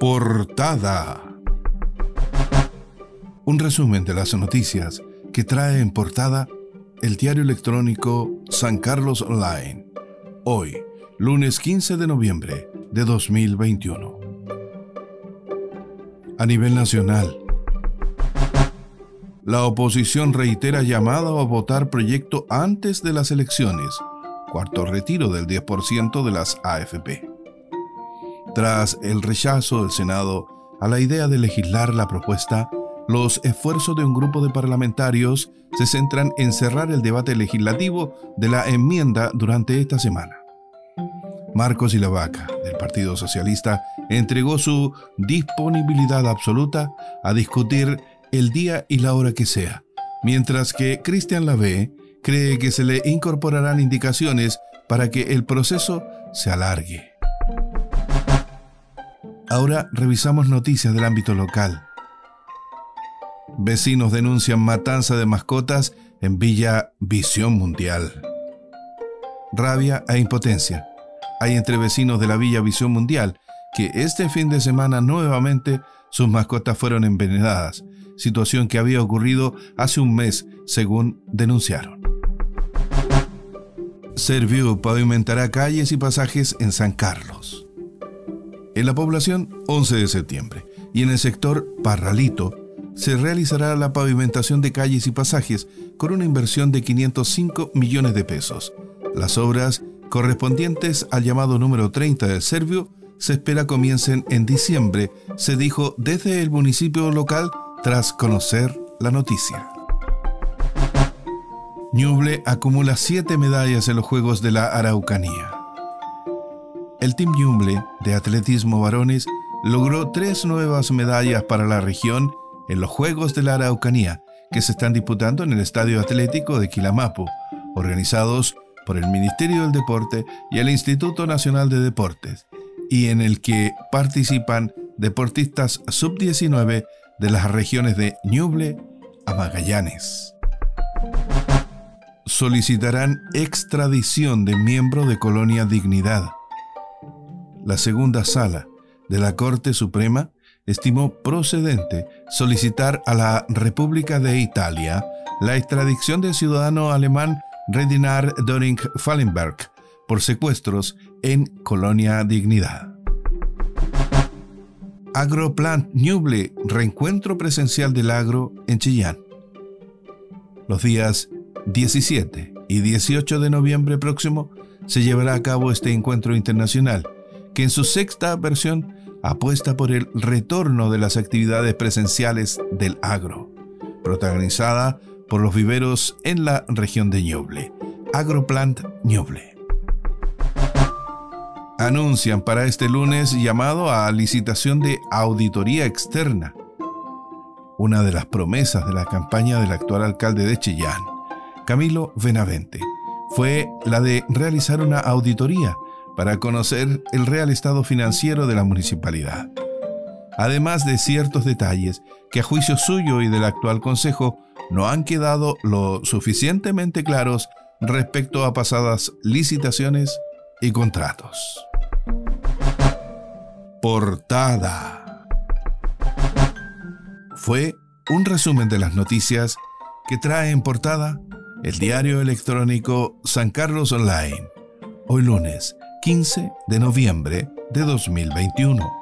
Portada. Un resumen de las noticias que trae en portada el diario electrónico San Carlos Online. Hoy, lunes 15 de noviembre de 2021. A nivel nacional, la oposición reitera llamado a votar proyecto antes de las elecciones, cuarto retiro del 10% de las AFP. Tras el rechazo del Senado a la idea de legislar la propuesta, los esfuerzos de un grupo de parlamentarios se centran en cerrar el debate legislativo de la enmienda durante esta semana. Marcos Ilavaca, del Partido Socialista, entregó su disponibilidad absoluta a discutir el día y la hora que sea, mientras que Cristian Lavé cree que se le incorporarán indicaciones para que el proceso se alargue. Ahora revisamos noticias del ámbito local. Vecinos denuncian matanza de mascotas en Villa Visión Mundial. Rabia e impotencia hay entre vecinos de la Villa Visión Mundial que este fin de semana nuevamente sus mascotas fueron envenenadas, situación que había ocurrido hace un mes, según denunciaron. Serviu pavimentará calles y pasajes en San Carlos. En la población 11 de septiembre y en el sector Parralito se realizará la pavimentación de calles y pasajes con una inversión de 505 millones de pesos. Las obras correspondientes al llamado número 30 del Servio se espera comiencen en diciembre, se dijo desde el municipio local tras conocer la noticia. Ñuble acumula siete medallas en los Juegos de la Araucanía. El Team Ñuble de atletismo varones logró tres nuevas medallas para la región en los Juegos de la Araucanía, que se están disputando en el Estadio Atlético de Quilamapo, organizados por el Ministerio del Deporte y el Instituto Nacional de Deportes, y en el que participan deportistas sub-19 de las regiones de Ñuble a Magallanes. Solicitarán extradición de miembro de Colonia Dignidad. La segunda sala de la Corte Suprema estimó procedente solicitar a la República de Italia la extradición del ciudadano alemán Redinar Doring Fallenberg por secuestros en Colonia Dignidad. Agroplant Ñuble, reencuentro presencial del agro en Chillán. Los días 17 y 18 de noviembre próximo se llevará a cabo este encuentro internacional, que en su sexta versión apuesta por el retorno de las actividades presenciales del agro, protagonizada por los viveros en la región de Ñuble. Agroplant Ñuble anuncian para este lunes llamado a licitación de auditoría externa. Una de las promesas de la campaña del actual alcalde de Chillán, Camilo Benavente, fue la de realizar una auditoría para conocer el real estado financiero de la municipalidad. Además de ciertos detalles que a juicio suyo y del actual consejo no han quedado lo suficientemente claros respecto a pasadas licitaciones y contratos. Portada. Fue un resumen de las noticias que trae en portada el diario electrónico San Carlos Online, hoy lunes 15 de noviembre de 2021.